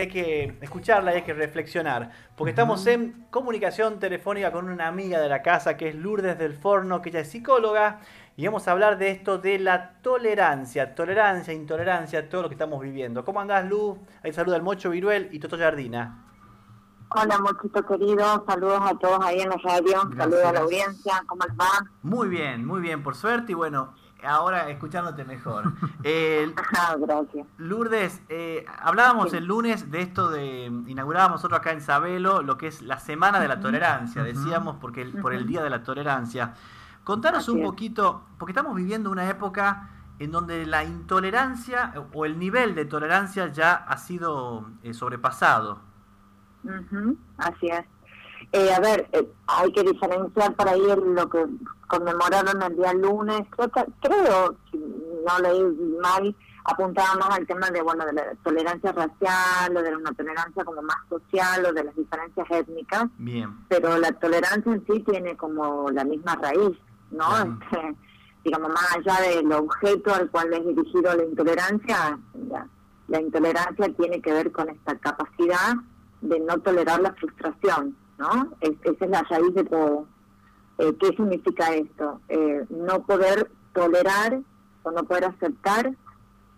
hay que escucharla y hay que reflexionar, porque estamos en comunicación telefónica con una amiga de la casa que es Lourdes del Forno, que ella es psicóloga, y vamos a hablar de esto de la tolerancia, tolerancia, intolerancia, todo lo que estamos viviendo. ¿Cómo andás, Luz? Ahí saluda el Mocho Viruel y Toto Jardina. Hola, Mochito querido, saludos a todos ahí en la radio, saludos a la audiencia, ¿cómo les va? Muy bien, muy bien, por suerte, y bueno, ahora escuchándote mejor. Ah, gracias. Lourdes, eh, hablábamos el lunes de esto de, inaugurábamos nosotros acá en Sabelo lo que es la Semana de la Tolerancia, decíamos porque por el Día de la Tolerancia. Contanos un poquito, porque estamos viviendo una época en donde la intolerancia o el nivel de tolerancia ya ha sido eh, sobrepasado. Así es. Eh, a ver, eh, hay que diferenciar por ahí lo que conmemoraron el día lunes. Creo, creo si no leí mal, apuntaba más al tema de bueno de la tolerancia racial o de una tolerancia como más social o de las diferencias étnicas. Bien. Pero la tolerancia en sí tiene como la misma raíz, ¿no? Este, digamos, más allá del objeto al cual es dirigido la intolerancia, la intolerancia tiene que ver con esta capacidad de no tolerar la frustración, ¿no? esa es la raíz de todo. Eh, ¿Qué significa esto? Eh, no poder tolerar o no poder aceptar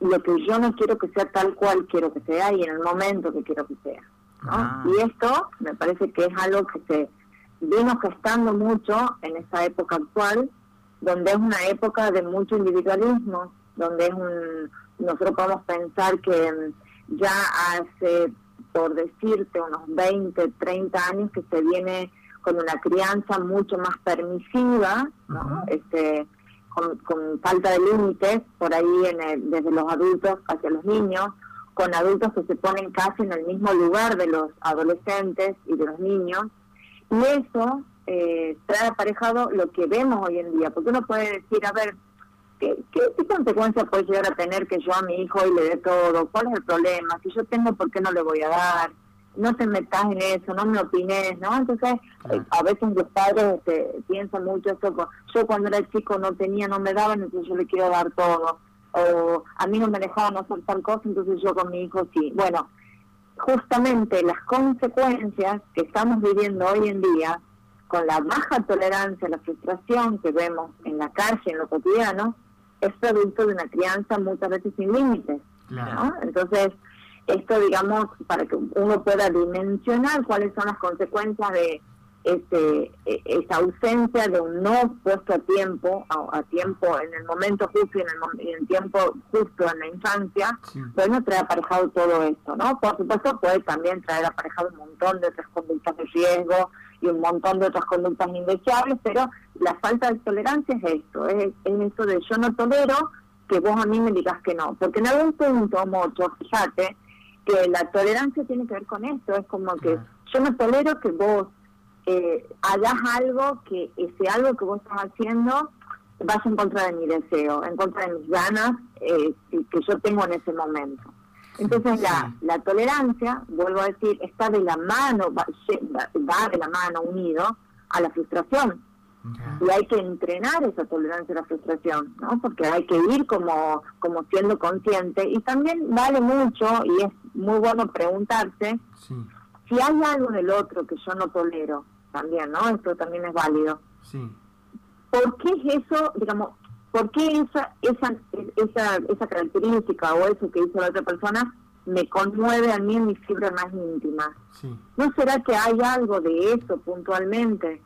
lo que yo no quiero que sea tal cual quiero que sea y en el momento que quiero que sea. ¿no? Ah. Y esto me parece que es algo que se vino gestando mucho en esta época actual, donde es una época de mucho individualismo, donde es un, nosotros podemos pensar que ya hace por decirte, unos 20, 30 años que se viene con una crianza mucho más permisiva, este, con, falta de límites, por ahí en desde los adultos hacia los niños, con adultos que se ponen casi en el mismo lugar de los adolescentes y de los niños. Y eso eh, trae aparejado lo que vemos hoy en día, porque uno puede decir, a ver, ¿Qué, ¿Qué, consecuencia puede llegar a tener que yo a mi hijo hoy le dé todo? ¿Cuál es el problema? Si yo tengo, ¿por qué no le voy a dar? No te metas en eso, no me opines, ¿no? Entonces, a veces los padres este, piensan mucho eso. Yo cuando era chico no tenía, no me daban, entonces yo le quiero dar todo. O a mí no me dejaban hacer tal cosa, entonces yo con mi hijo sí. Bueno, justamente las consecuencias que estamos viviendo hoy en día, con la baja tolerancia, la frustración que vemos en la calle, en lo cotidiano, es producto de una crianza muchas veces sin límites. Entonces, esto, digamos, para que uno pueda dimensionar cuáles son las consecuencias de este, e, esa ausencia de un no puesto a tiempo, a, tiempo, en el momento justo y en el, tiempo justo en la infancia, bueno, trae aparejado todo esto, ¿no? Por supuesto, puede también traer aparejado un montón de otras conductas de riesgo y un montón de otras conductas indeseables, pero la falta de tolerancia es esto, es, es esto de yo no tolero que vos a mí me digas que no, porque en algún punto, mucho, fíjate, que la tolerancia tiene que ver con esto, es como que yo no tolero que vos eh, hagas algo que ese algo que vos estás haciendo vaya en contra de mi deseo, en contra de mis ganas eh, que yo tengo en ese momento. Entonces la, la tolerancia, vuelvo a decir, está de la mano, va, de la mano unido a la frustración. Y hay que entrenar esa tolerancia a la frustración, ¿no? Porque hay que ir como, como siendo consciente. Y también vale mucho, y es muy bueno preguntarse, si hay algo del otro que yo no tolero, también, ¿no? Esto también es válido. Sí. ¿Por qué es eso, digamos, por qué esa, esa, esa, esa característica o eso que hizo la otra persona me conmueve a mí en mis fibras más íntimas? Sí. ¿No será que hay algo de eso puntualmente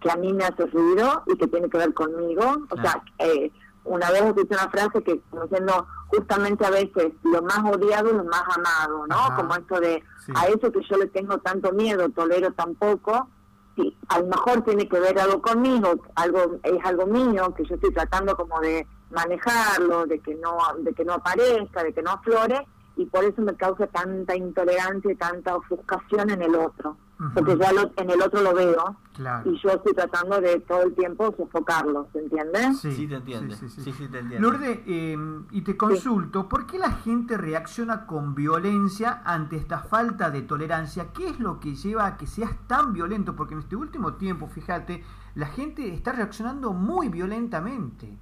que, a mí me hace ruido y que tiene que ver conmigo? O sea, eh, una vez escuché una frase que como diciendo justamente a veces lo más odiado y lo más amado, ¿no? Como esto de a eso que yo le tengo tanto miedo, tolero tan poco, sí, a lo mejor tiene que ver algo conmigo, algo es algo mío que yo estoy tratando como de manejarlo, de que no de que no aparezca, de que no aflore y por eso me causa tanta intolerancia y tanta ofuscación en el otro, porque ya en el otro lo veo y yo estoy tratando de todo el tiempo sofocarlo, ¿se entiende? Sí, sí te entiende. Sí, sí, sí, te entiende. Lourdes, em, y te consulto, ¿por qué la gente reacciona con violencia ante esta falta de tolerancia? ¿Qué es lo que lleva a que seas tan violento? Porque en este último tiempo, fíjate, la gente está reaccionando muy violentamente.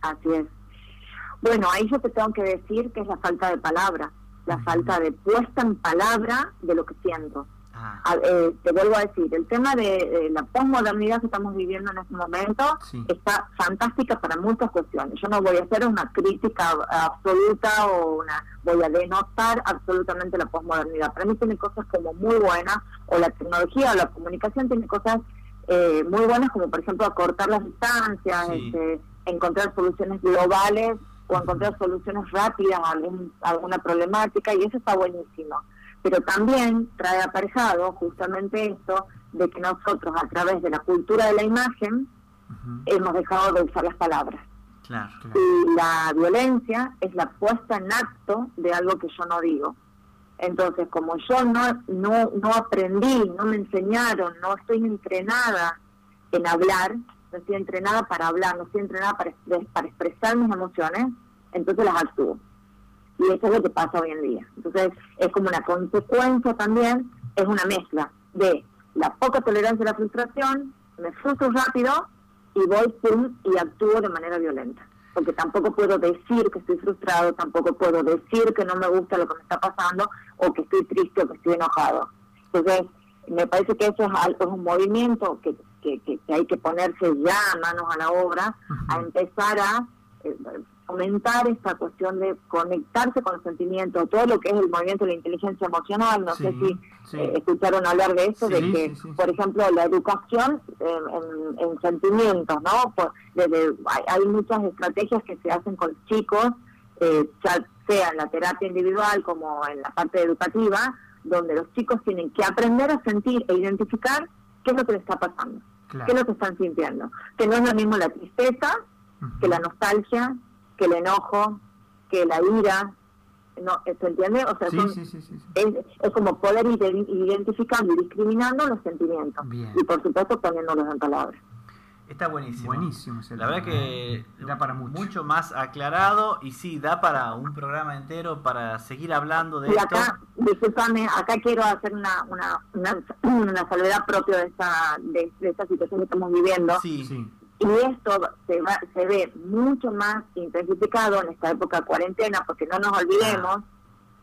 Así es. Bueno, ahí yo te tengo que decir que es la falta de palabra. la falta de puesta en palabra de lo que siento. Ah. Eh, te vuelvo a decir, el tema de, la posmodernidad que estamos viviendo en este momento está fantástica para muchas cuestiones. Yo no voy a hacer una crítica absoluta o una voy a denotar absolutamente la posmodernidad. Para mí tiene cosas como muy buenas, o la tecnología o la comunicación tiene cosas eh, muy buenas, como por ejemplo acortar las distancias, este, encontrar soluciones globales o encontrar soluciones rápidas a, alguna problemática, y eso está buenísimo pero también trae aparejado justamente esto de que nosotros a través de la cultura de la imagen hemos dejado de usar las palabras. Y la violencia es la puesta en acto de algo que yo no digo. Entonces, como yo no, no, no aprendí, no me enseñaron, no estoy entrenada en hablar, no estoy entrenada para hablar, no estoy entrenada para, para expresar mis emociones, entonces las actúo. Y eso es lo que pasa hoy en día. Entonces, es como una consecuencia también, es una mezcla de la poca tolerancia a la frustración, me frustro rápido y voy pum, y actúo de manera violenta. Porque tampoco puedo decir que estoy frustrado, tampoco puedo decir que no me gusta lo que me está pasando, o que estoy triste o que estoy enojado. Entonces, me parece que eso es, algo, es un movimiento que, que, que, hay que ponerse ya manos a la obra, a empezar a eh, fomentar esta cuestión de conectarse con los sentimientos, todo lo que es el movimiento de la inteligencia emocional, no sé si eh, escucharon hablar de eso, de que, por ejemplo, la educación en, sentimientos, ¿no? desde, hay, muchas estrategias que se hacen con chicos, eh, ya sea en la terapia individual como en la parte educativa, donde los chicos tienen que aprender a sentir e identificar qué es lo que les está pasando, qué es lo que están sintiendo, que no es lo mismo la tristeza que la nostalgia, que el enojo, que la ira, no, ¿se entiende? O sea, es, como poder identificando y discriminando los sentimientos. Y por supuesto poniéndolos en palabras. Está buenísimo. Buenísimo. la verdad que da para mucho. más aclarado y sí, da para un programa entero para seguir hablando de y esto. Acá, disculpame, acá quiero hacer una, una, una, salvedad propia de esta, de, de esta situación que estamos viviendo. Sí, sí y esto se, va, se ve mucho más intensificado en esta época de cuarentena, porque no nos olvidemos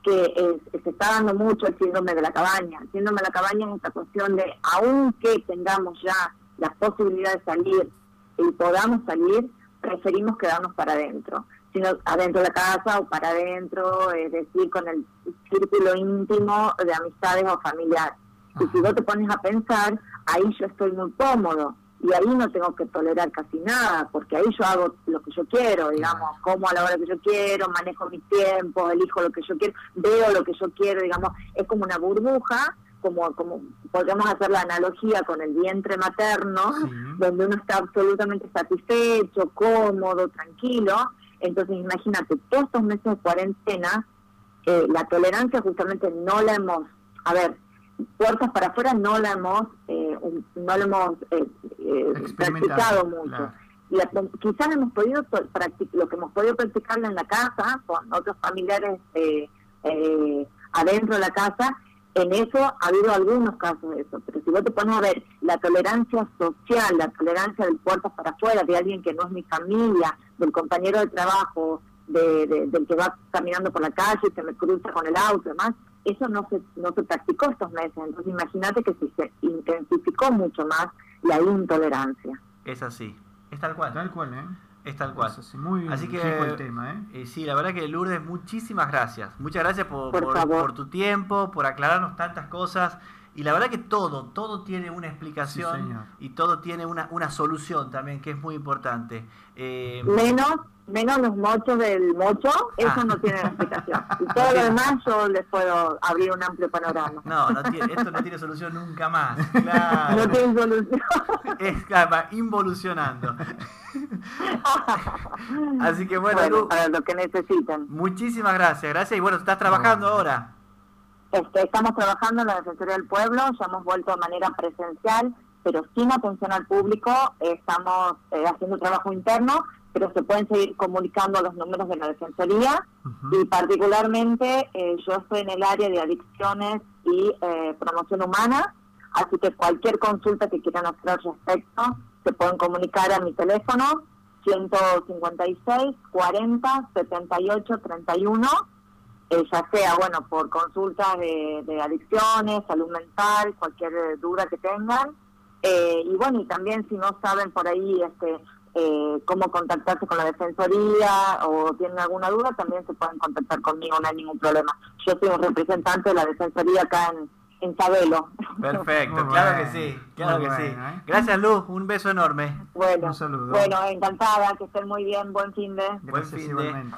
que se está dando mucho el síndrome de la cabaña. El síndrome de la cabaña es esta cuestión de, aunque tengamos ya la posibilidad de salir y podamos salir, preferimos quedarnos para adentro. Sino adentro de la casa o para adentro, es decir, con el círculo íntimo de amistades o familiares. Y si vos te pones a pensar, ahí yo estoy muy cómodo y ahí no tengo que tolerar casi nada, porque ahí yo hago lo que yo quiero, digamos, como a la hora que yo quiero, manejo mis tiempos, elijo lo que yo quiero, veo lo que yo quiero, digamos, es como una burbuja, como, como podríamos hacer la analogía con el vientre materno, donde uno está absolutamente satisfecho, cómodo, tranquilo. Entonces, imagínate, todos estos meses de cuarentena, eh, la tolerancia justamente no la hemos, a ver, puertas para afuera no la hemos eh, no lo hemos eh, eh, practicado mucho. y quizás hemos podido lo que hemos podido practicarla en la casa con otros familiares adentro de la casa en eso ha habido algunos casos de eso. Pero si vos te pones a ver la tolerancia social la tolerancia del puertas para afuera de alguien que no es mi familia del compañero de trabajo de, del que va caminando por la calle y se me cruza con el auto y demás eso no se, no se practicó estos meses. Entonces imagínate que si se intensificó mucho más la intolerancia. Es así, es tal cual. Tal cual, ¿eh? Es tal cual. muy Así que, el tema, ¿eh? ¿eh? Sí, la verdad que Lourdes, muchísimas gracias. Muchas gracias por, por, tu tiempo, por aclararnos tantas cosas. Y la verdad que todo, todo tiene una explicación y todo tiene una, una solución también, que es muy importante. Eh, menos, menos los mochos del mocho, eso ah. no tiene explicación. Y todo lo demás yo les puedo abrir un amplio panorama. No, no tiene, esto no tiene solución nunca más. Claro. No tiene solución. Es claro, involucionando. Así que bueno, para lo que necesitan. Muchísimas gracias, gracias. Y bueno, estás trabajando ahora. Este, estamos trabajando en la Defensoría del Pueblo, ya hemos vuelto de manera presencial, pero sin atención al público. Estamos eh, haciendo trabajo interno, pero se pueden seguir comunicando los números de la Defensoría. Y particularmente eh, yo estoy en el área de adicciones y eh, promoción humana, así que cualquier consulta que quieran hacer al respecto se pueden comunicar a mi teléfono 156 40 78 31 eh, ya sea, bueno, por consultas de, adicciones, salud mental, cualquier duda que tengan. Eh, y bueno, y también si no saben por ahí este eh, cómo contactarse con la Defensoría o tienen alguna duda, también se pueden contactar conmigo, no hay ningún problema. Yo soy un representante de la Defensoría acá en, en Sabelo. Perfecto, claro que sí, claro que sí. ¿eh? Gracias Luz, un beso enorme. Bueno, un saludo. bueno, encantada, que estén muy bien, buen fin de. Buen fin de.